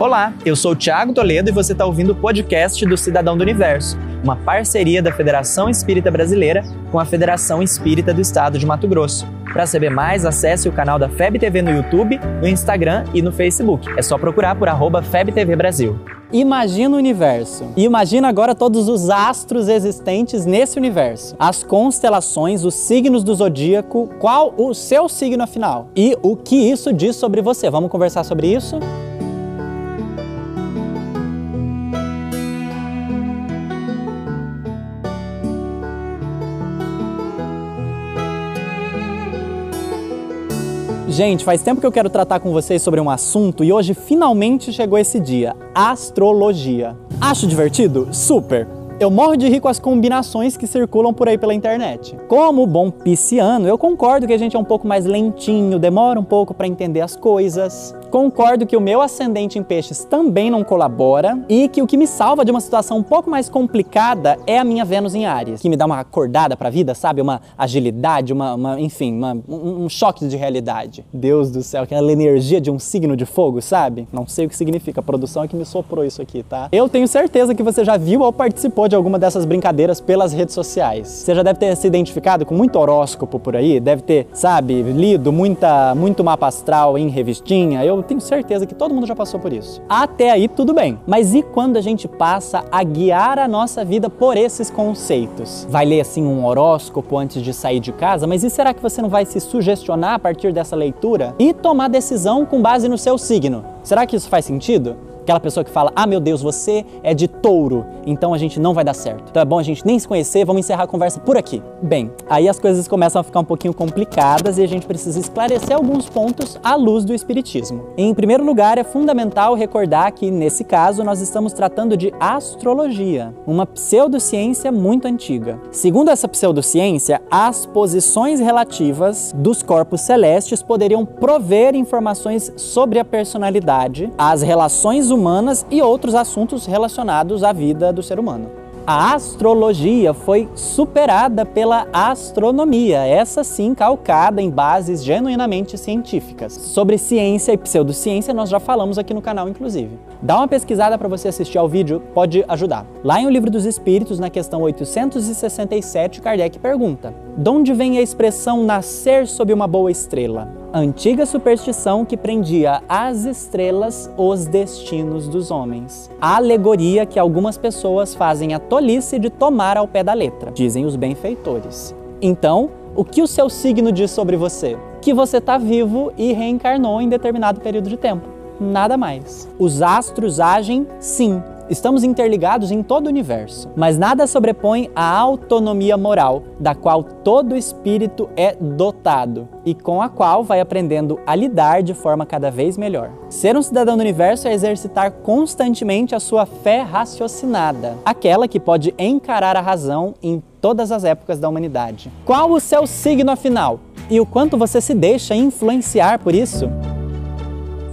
Olá, eu sou o Thiago Toledo e você está ouvindo o podcast do Cidadão do Universo, uma parceria da Federação Espírita Brasileira com a Federação Espírita do Estado de Mato Grosso. Para saber mais, acesse o canal da FEB TV no YouTube, no Instagram e no Facebook. É só procurar por arroba FebTV Brasil. Imagina o universo. E imagina agora todos os astros existentes nesse universo. As constelações, os signos do zodíaco, qual o seu signo afinal? E o que isso diz sobre você? Vamos conversar sobre isso? Gente, faz tempo que eu quero tratar com vocês sobre um assunto e hoje finalmente chegou esse dia: astrologia. Acho divertido? Super! Eu morro de rir com as combinações que circulam por aí pela internet. Como bom pisciano, eu concordo que a gente é um pouco mais lentinho, demora um pouco para entender as coisas. Concordo que o meu ascendente em peixes também não colabora e que o que me salva de uma situação um pouco mais complicada é a minha Vênus em Ares, que me dá uma acordada para a vida, sabe? Uma agilidade, uma, uma enfim, uma, um, um choque de realidade. Deus do céu, aquela energia de um signo de fogo, sabe? Não sei o que significa, a produção é que me soprou isso aqui, tá? Eu tenho certeza que você já viu ou participou de alguma dessas brincadeiras pelas redes sociais. Você já deve ter se identificado com muito horóscopo por aí, deve ter, sabe, lido muita, muito mapa astral em revistinha. Eu eu tenho certeza que todo mundo já passou por isso. Até aí tudo bem. Mas e quando a gente passa a guiar a nossa vida por esses conceitos? Vai ler assim um horóscopo antes de sair de casa, mas e será que você não vai se sugestionar a partir dessa leitura e tomar decisão com base no seu signo? Será que isso faz sentido? Aquela pessoa que fala: Ah, meu Deus, você é de touro, então a gente não vai dar certo. Então é bom a gente nem se conhecer, vamos encerrar a conversa por aqui. Bem, aí as coisas começam a ficar um pouquinho complicadas e a gente precisa esclarecer alguns pontos à luz do Espiritismo. Em primeiro lugar, é fundamental recordar que, nesse caso, nós estamos tratando de astrologia, uma pseudociência muito antiga. Segundo essa pseudociência, as posições relativas dos corpos celestes poderiam prover informações sobre a personalidade, as relações humanas humanas e outros assuntos relacionados à vida do ser humano. A astrologia foi superada pela astronomia, essa sim calcada em bases genuinamente científicas. Sobre ciência e pseudociência nós já falamos aqui no canal, inclusive. Dá uma pesquisada para você assistir ao vídeo, pode ajudar. Lá em O Livro dos Espíritos, na questão 867, Kardec pergunta: De onde vem a expressão nascer sob uma boa estrela? Antiga superstição que prendia às estrelas os destinos dos homens. A alegoria que algumas pessoas fazem a tolice de tomar ao pé da letra, dizem os benfeitores. Então, o que o seu signo diz sobre você? Que você está vivo e reencarnou em determinado período de tempo. Nada mais. Os astros agem, sim, Estamos interligados em todo o universo, mas nada sobrepõe a autonomia moral, da qual todo espírito é dotado e com a qual vai aprendendo a lidar de forma cada vez melhor. Ser um cidadão do universo é exercitar constantemente a sua fé raciocinada, aquela que pode encarar a razão em todas as épocas da humanidade. Qual o seu signo afinal? E o quanto você se deixa influenciar por isso?